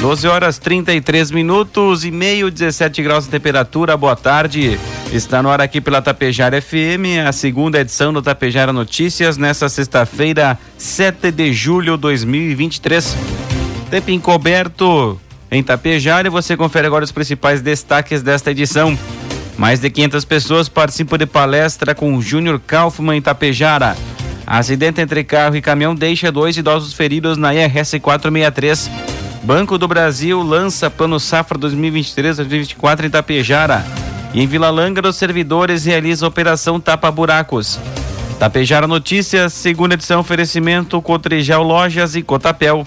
12 horas 33 minutos e meio, 17 graus de temperatura. Boa tarde. Está no ar aqui pela Tapejara FM, a segunda edição do Tapejara Notícias, nesta sexta-feira, 7 de julho de 2023. Tempo encoberto em Tapejara e você confere agora os principais destaques desta edição. Mais de 500 pessoas participam de palestra com Júnior Kaufmann em Tapejara. Acidente entre carro e caminhão deixa dois idosos feridos na IRS 463. Banco do Brasil lança Plano Safra 2023-2024 em Tapejara. E em Vila Lângaro, os servidores realizam operação Tapa Buracos. Tapejara Notícias, segunda edição, oferecimento Cotrijal Lojas e Cotapel.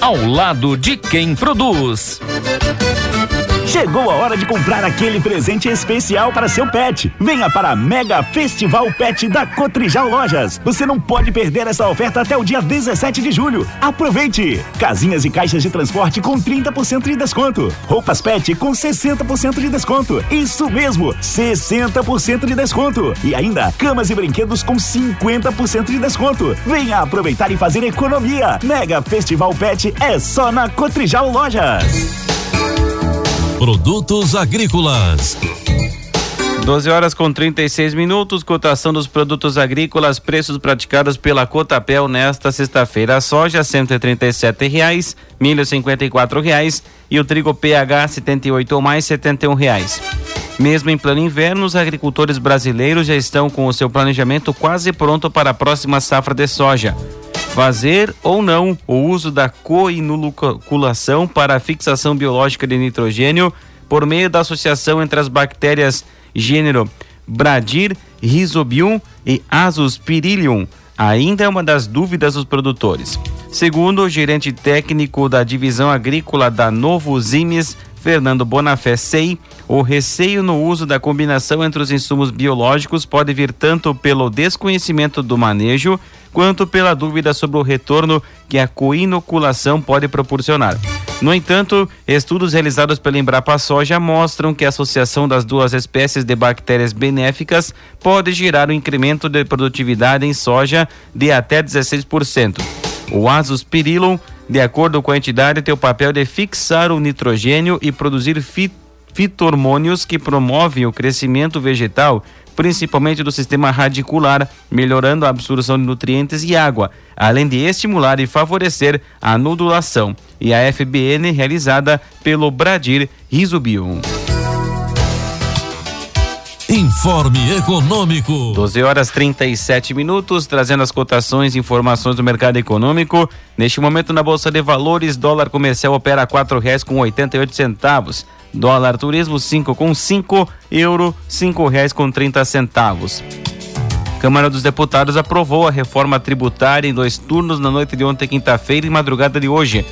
ao lado de quem produz. Chegou a hora de comprar aquele presente especial para seu pet. Venha para a Mega Festival Pet da Cotrijal Lojas. Você não pode perder essa oferta até o dia 17 de julho. Aproveite! Casinhas e caixas de transporte com 30% de desconto. Roupas pet com 60% de desconto. Isso mesmo, 60% de desconto. E ainda, camas e brinquedos com 50% de desconto. Venha aproveitar e fazer economia. Mega Festival Pet é só na Cotrijal Lojas. Produtos agrícolas. 12 horas com 36 minutos, cotação dos produtos agrícolas, preços praticados pela Cotapel nesta sexta-feira. soja cento e reais, milho cinquenta e reais e o trigo PH 78 ou mais setenta e reais. Mesmo em plano inverno, os agricultores brasileiros já estão com o seu planejamento quase pronto para a próxima safra de soja fazer ou não o uso da coinoculação para fixação biológica de nitrogênio por meio da associação entre as bactérias gênero Bradir, Rhizobium e Azospirillum ainda é uma das dúvidas dos produtores. Segundo o gerente técnico da divisão agrícola da Novo Zimes, Fernando Bonafé Sei, o receio no uso da combinação entre os insumos biológicos pode vir tanto pelo desconhecimento do manejo quanto pela dúvida sobre o retorno que a coinoculação pode proporcionar. No entanto, estudos realizados pela Embrapa Soja mostram que a associação das duas espécies de bactérias benéficas pode gerar um incremento de produtividade em soja de até 16%. O Azospirillum de acordo com a entidade, tem o papel de fixar o nitrogênio e produzir fitormônios que promovem o crescimento vegetal, principalmente do sistema radicular, melhorando a absorção de nutrientes e água, além de estimular e favorecer a nodulação. E a FBN realizada pelo Bradir Rizobium. Informe Econômico. 12 horas 37 minutos, trazendo as cotações e informações do mercado econômico. Neste momento, na Bolsa de Valores, dólar comercial opera quatro reais com oitenta e oito centavos. Dólar turismo cinco com cinco, euro cinco reais com trinta centavos. Câmara dos Deputados aprovou a reforma tributária em dois turnos na noite de ontem, quinta-feira e madrugada de hoje.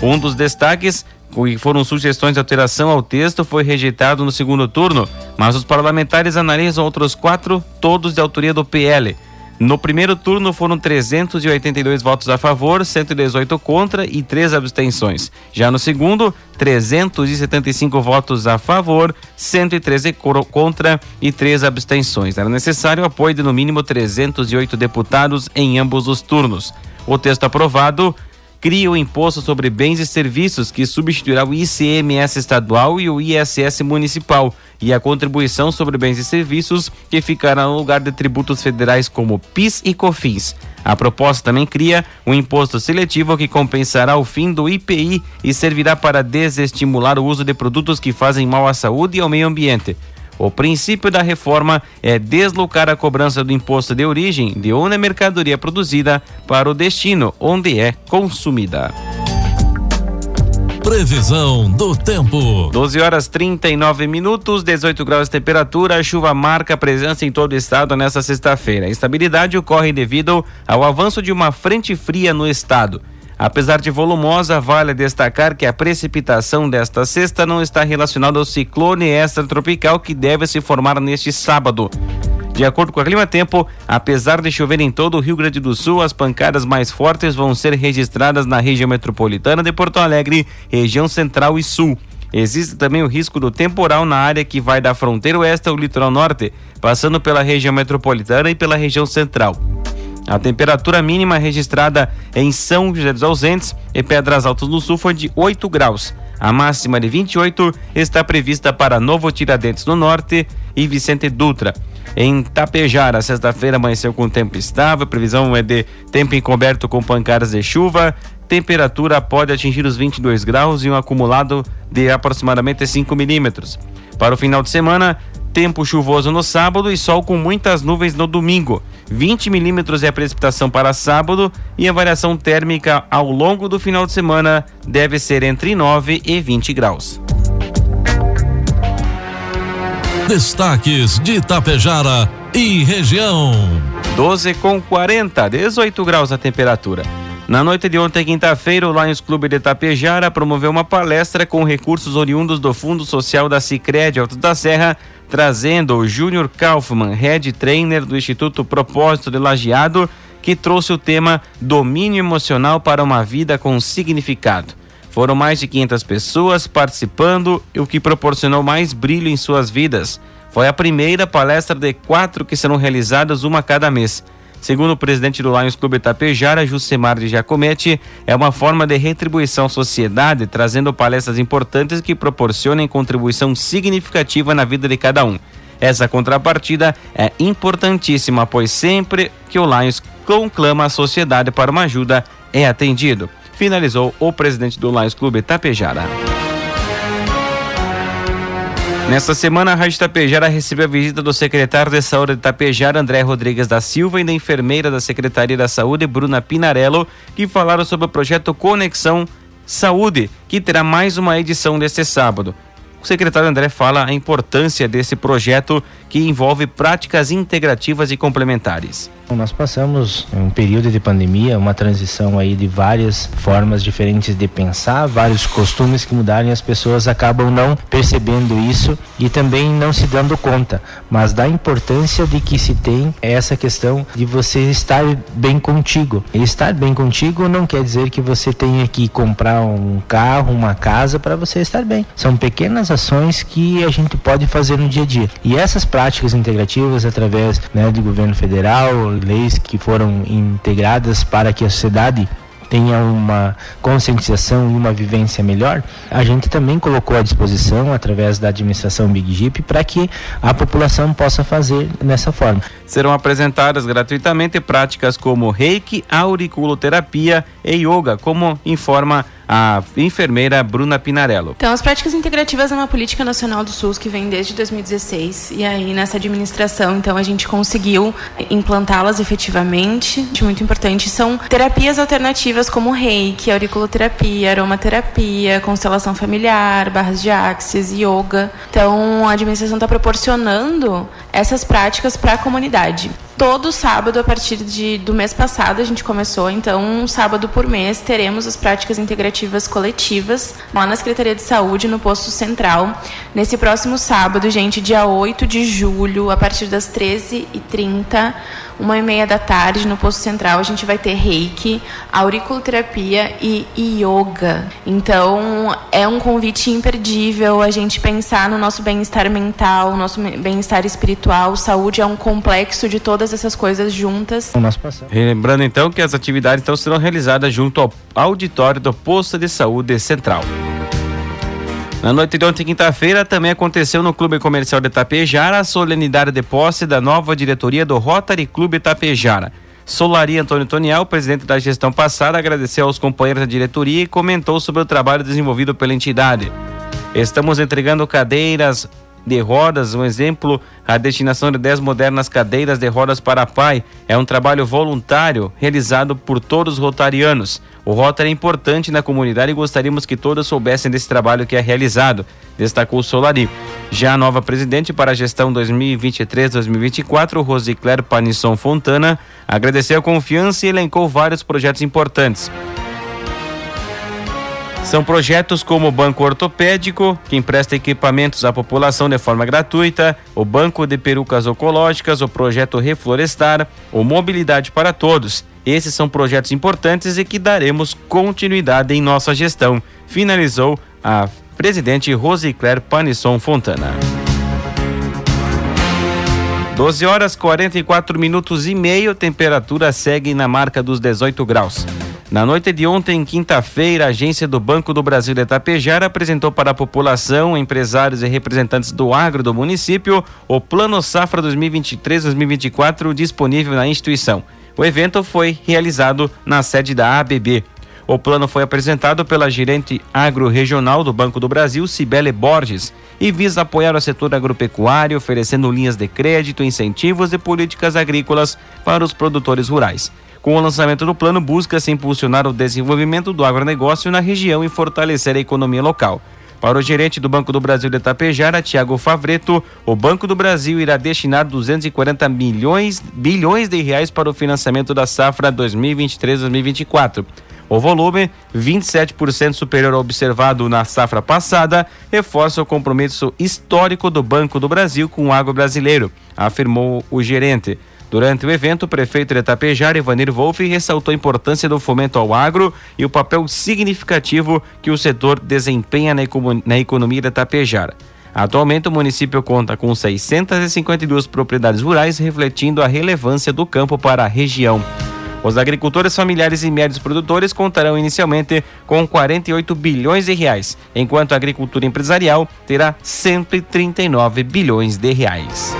Um dos destaques que foram sugestões de alteração ao texto, foi rejeitado no segundo turno, mas os parlamentares analisam outros quatro, todos de autoria do PL. No primeiro turno foram 382 votos a favor, 118 contra e três abstenções. Já no segundo, 375 votos a favor, 113 contra e três abstenções. Era necessário o apoio de no mínimo 308 deputados em ambos os turnos. O texto aprovado cria o Imposto sobre Bens e Serviços, que substituirá o ICMS estadual e o ISS municipal, e a contribuição sobre bens e serviços, que ficará no lugar de tributos federais como PIS e COFINS. A proposta também cria um imposto seletivo que compensará o fim do IPI e servirá para desestimular o uso de produtos que fazem mal à saúde e ao meio ambiente. O princípio da reforma é deslocar a cobrança do imposto de origem de onde a mercadoria é produzida para o destino onde é consumida. Previsão do tempo. 12 horas 39 minutos, 18 graus de temperatura. A chuva marca presença em todo o estado nesta sexta-feira. A instabilidade ocorre devido ao avanço de uma frente fria no estado. Apesar de volumosa, vale destacar que a precipitação desta sexta não está relacionada ao ciclone extratropical que deve se formar neste sábado. De acordo com a Clima Tempo, apesar de chover em todo o Rio Grande do Sul, as pancadas mais fortes vão ser registradas na região metropolitana de Porto Alegre, região central e sul. Existe também o risco do temporal na área que vai da fronteira oeste ao litoral norte, passando pela região metropolitana e pela região central. A temperatura mínima registrada em São José dos Ausentes e Pedras Altas do Sul foi de 8 graus. A máxima de 28 está prevista para Novo Tiradentes no norte e Vicente Dutra. Em Tapejara, sexta-feira amanheceu com tempo estável, previsão é de tempo encoberto com pancadas de chuva, temperatura pode atingir os 22 graus e um acumulado de aproximadamente 5 milímetros. Para o final de semana, Tempo chuvoso no sábado e sol com muitas nuvens no domingo. 20 milímetros é a precipitação para sábado e a variação térmica ao longo do final de semana deve ser entre 9 e 20 graus. Destaques de Itapejara e região. 12 com 40, 18 graus a temperatura. Na noite de ontem, quinta-feira, o Lions Clube de Itapejara promoveu uma palestra com recursos oriundos do Fundo Social da Sicredi Alto da Serra trazendo o Júnior Kaufmann, head trainer do Instituto Propósito de Lajeado, que trouxe o tema Domínio Emocional para uma Vida com Significado. Foram mais de 500 pessoas participando, o que proporcionou mais brilho em suas vidas. Foi a primeira palestra de quatro que serão realizadas uma cada mês. Segundo o presidente do Lions Clube Tapejara, Jusemar de Giacometti, é uma forma de retribuição à sociedade, trazendo palestras importantes que proporcionem contribuição significativa na vida de cada um. Essa contrapartida é importantíssima, pois sempre que o Lions conclama a sociedade para uma ajuda, é atendido. Finalizou o presidente do Lions Clube Tapejara. Nesta semana, a Rádio Tapejara recebeu a visita do secretário de Saúde de Tapejara, André Rodrigues da Silva, e da enfermeira da Secretaria da Saúde, Bruna Pinarello, que falaram sobre o projeto Conexão Saúde, que terá mais uma edição deste sábado. O secretário André fala a importância desse projeto que envolve práticas integrativas e complementares. Nós passamos um período de pandemia, uma transição aí de várias formas diferentes de pensar, vários costumes que mudaram e as pessoas acabam não percebendo isso e também não se dando conta, mas da importância de que se tem essa questão de você estar bem contigo. E estar bem contigo não quer dizer que você tenha que comprar um carro, uma casa para você estar bem. São pequenas ações que a gente pode fazer no dia a dia. E essas práticas integrativas através né, do governo federal, leis que foram integradas para que a sociedade tenha uma conscientização e uma vivência melhor, a gente também colocou à disposição, através da administração Big Jeep, para que a população possa fazer nessa forma. Serão apresentadas gratuitamente práticas como reiki, auriculoterapia e yoga, como informa enfermeira Bruna Pinarello. Então, as práticas integrativas é uma política nacional do SUS que vem desde 2016 e aí nessa administração, então a gente conseguiu implantá-las efetivamente. Muito importante são terapias alternativas como reiki, auriculoterapia, aromaterapia, constelação familiar, barras de axis, yoga. Então, a administração está proporcionando essas práticas para a comunidade todo sábado, a partir de, do mês passado, a gente começou, então, um sábado por mês, teremos as práticas integrativas coletivas lá na Secretaria de Saúde, no posto central. Nesse próximo sábado, gente, dia 8 de julho, a partir das 13h30, uma e meia da tarde, no posto central, a gente vai ter reiki, auriculoterapia e yoga. Então, é um convite imperdível a gente pensar no nosso bem-estar mental, nosso bem-estar espiritual. Saúde é um complexo de todas essas coisas juntas. Lembrando então que as atividades então serão realizadas junto ao auditório do Posto de Saúde Central. Na noite de ontem, quinta-feira, também aconteceu no Clube Comercial de Tapejara a solenidade de posse da nova diretoria do Rotary Clube Tapejara. Solari Antônio Tonial, presidente da gestão passada, agradeceu aos companheiros da diretoria e comentou sobre o trabalho desenvolvido pela entidade. Estamos entregando cadeiras, de rodas, um exemplo, a destinação de 10 modernas cadeiras de rodas para pai é um trabalho voluntário realizado por todos os rotarianos. O Rotary é importante na comunidade e gostaríamos que todos soubessem desse trabalho que é realizado, destacou Solari. Já a nova presidente para a gestão 2023-2024, Rosicler Panisson Fontana, agradeceu a confiança e elencou vários projetos importantes. São projetos como o Banco Ortopédico, que empresta equipamentos à população de forma gratuita, o Banco de Perucas Ecológicas, o Projeto Reflorestar, o Mobilidade para Todos. Esses são projetos importantes e que daremos continuidade em nossa gestão, finalizou a presidente Rosicler Panisson Fontana. 12 horas 44 minutos e meio, temperatura segue na marca dos 18 graus. Na noite de ontem, quinta-feira, a agência do Banco do Brasil de Itapejara apresentou para a população, empresários e representantes do agro do município o Plano Safra 2023-2024 disponível na instituição. O evento foi realizado na sede da ABB. O plano foi apresentado pela gerente agro-regional do Banco do Brasil, Cibele Borges, e visa apoiar o setor agropecuário, oferecendo linhas de crédito, incentivos e políticas agrícolas para os produtores rurais. Com o lançamento do plano, busca-se impulsionar o desenvolvimento do agronegócio na região e fortalecer a economia local. Para o gerente do Banco do Brasil de Itapejara, Tiago Favreto, o Banco do Brasil irá destinar 240 milhões, bilhões de reais para o financiamento da safra 2023-2024. O volume, 27% superior ao observado na safra passada, reforça o compromisso histórico do Banco do Brasil com o agro brasileiro, afirmou o gerente. Durante o evento, o prefeito de Itapejara, Ivanir Wolff, ressaltou a importância do fomento ao agro e o papel significativo que o setor desempenha na, economia de Itapejara. Atualmente, o município conta com 652 propriedades rurais, refletindo a relevância do campo para a região. Os agricultores familiares e médios produtores contarão inicialmente com 48 bilhões de reais, enquanto a agricultura empresarial terá 139 bilhões de reais.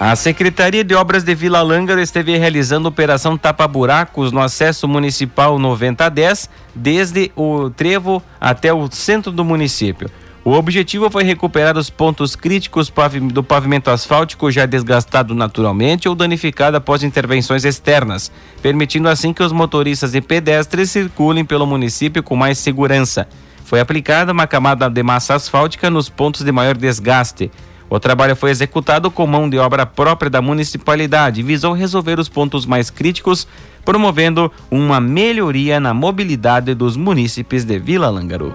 A Secretaria de Obras de Vila Lângaro esteve realizando operação tapa-buracos no acesso municipal 9010, desde o trevo até o centro do município. O objetivo foi recuperar os pontos críticos do pavimento asfáltico já desgastado naturalmente ou danificado após intervenções externas, permitindo assim que os motoristas e pedestres circulem pelo município com mais segurança. Foi aplicada uma camada de massa asfáltica nos pontos de maior desgaste. O trabalho foi executado com mão de obra própria da municipalidade e visou resolver os pontos mais críticos, promovendo uma melhoria na mobilidade dos munícipes de Vila Lângaro.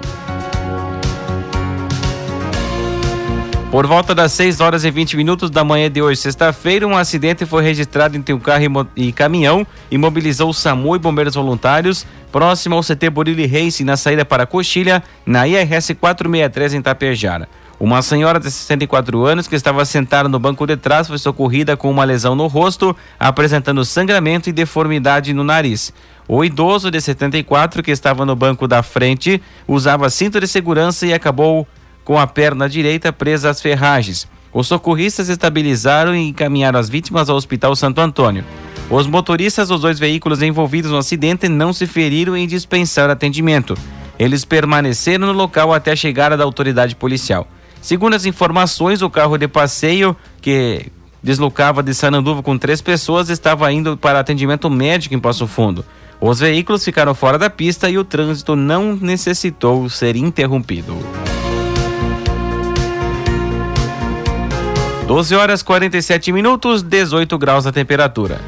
Por volta das 6 horas e 20 minutos da manhã de hoje, sexta-feira, um acidente foi registrado entre um carro e caminhão e mobilizou o SAMU e bombeiros voluntários próximo ao CT Borilli Racing na saída para Coxilha, na IRS 463 em Tapejara. Uma senhora de 64 anos que estava sentada no banco de trás foi socorrida com uma lesão no rosto, apresentando sangramento e deformidade no nariz. O idoso de 74 que estava no banco da frente usava cinto de segurança e acabou com a perna direita presa às ferragens. Os socorristas estabilizaram e encaminharam as vítimas ao Hospital Santo Antônio. Os motoristas dos dois veículos envolvidos no acidente não se feriram em dispensar atendimento. Eles permaneceram no local até a chegada da autoridade policial. Segundo as informações, o carro de passeio que deslocava de Sananduva com três pessoas estava indo para atendimento médico em Passo Fundo. Os veículos ficaram fora da pista e o trânsito não necessitou ser interrompido. 12 horas 47 minutos, 18 graus a temperatura.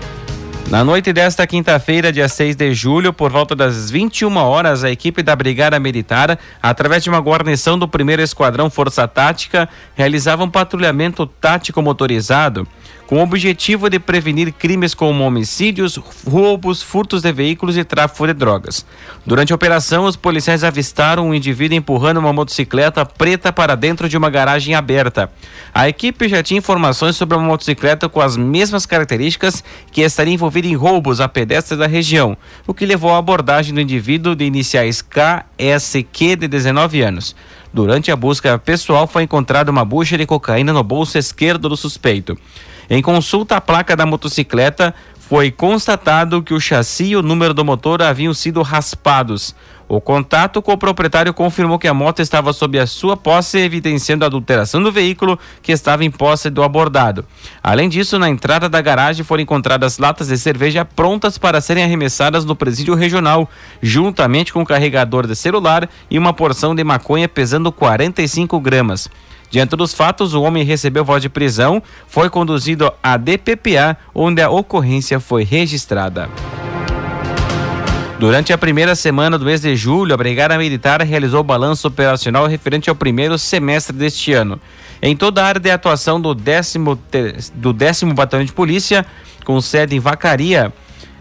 Na noite desta quinta-feira, dia 6 de julho, por volta das 21 horas, a equipe da Brigada Militar, através de uma guarnição do 1 Esquadrão Força Tática, realizava um patrulhamento tático motorizado com o objetivo de prevenir crimes como homicídios, roubos, furtos de veículos e tráfico de drogas. Durante a operação, os policiais avistaram um indivíduo empurrando uma motocicleta preta para dentro de uma garagem aberta. A equipe já tinha informações sobre uma motocicleta com as mesmas características que estaria envolvida em roubos a pedestres da região, o que levou à abordagem do indivíduo de iniciais KSQ de 19 anos. Durante a busca pessoal foi encontrada uma bucha de cocaína no bolso esquerdo do suspeito. Em consulta à placa da motocicleta, foi constatado que o chassi e o número do motor haviam sido raspados. O contato com o proprietário confirmou que a moto estava sob a sua posse, evidenciando a adulteração do veículo que estava em posse do abordado. Além disso, na entrada da garagem foram encontradas latas de cerveja prontas para serem arremessadas no presídio regional, juntamente com um carregador de celular e uma porção de maconha pesando 45 gramas. Diante dos fatos, o homem recebeu voz de prisão, foi conduzido à DPPA, onde a ocorrência foi registrada. Durante a primeira semana do mês de julho, a Brigada Militar realizou o balanço operacional referente ao primeiro semestre deste ano. Em toda a área de atuação do décimo, do décimo Batalhão de Polícia, com sede em Vacaria,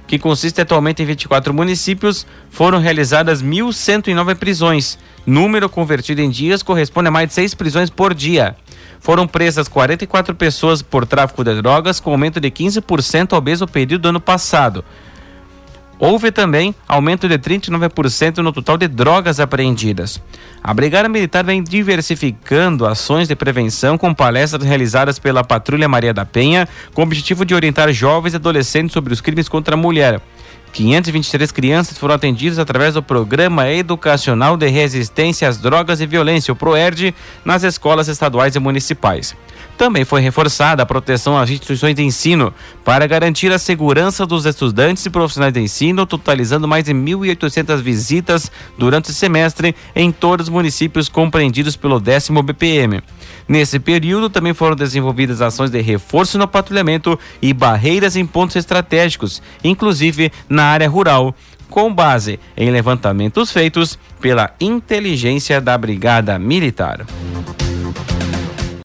que consiste atualmente em 24 municípios, foram realizadas 1.109 prisões. Número convertido em dias corresponde a mais de seis prisões por dia. Foram presas 44 pessoas por tráfico de drogas, com aumento de 15% ao mesmo período do ano passado. Houve também aumento de 39% no total de drogas apreendidas. A Brigada Militar vem diversificando ações de prevenção com palestras realizadas pela Patrulha Maria da Penha, com o objetivo de orientar jovens e adolescentes sobre os crimes contra a mulher. 523 crianças foram atendidas através do Programa Educacional de Resistência às Drogas e Violência, o PROERD, nas escolas estaduais e municipais. Também foi reforçada a proteção às instituições de ensino para garantir a segurança dos estudantes e profissionais de ensino, totalizando mais de 1.800 visitas durante o semestre em todos os municípios compreendidos pelo décimo BPM. Nesse período, também foram desenvolvidas ações de reforço no patrulhamento e barreiras em pontos estratégicos, inclusive na área rural, com base em levantamentos feitos pela inteligência da Brigada Militar.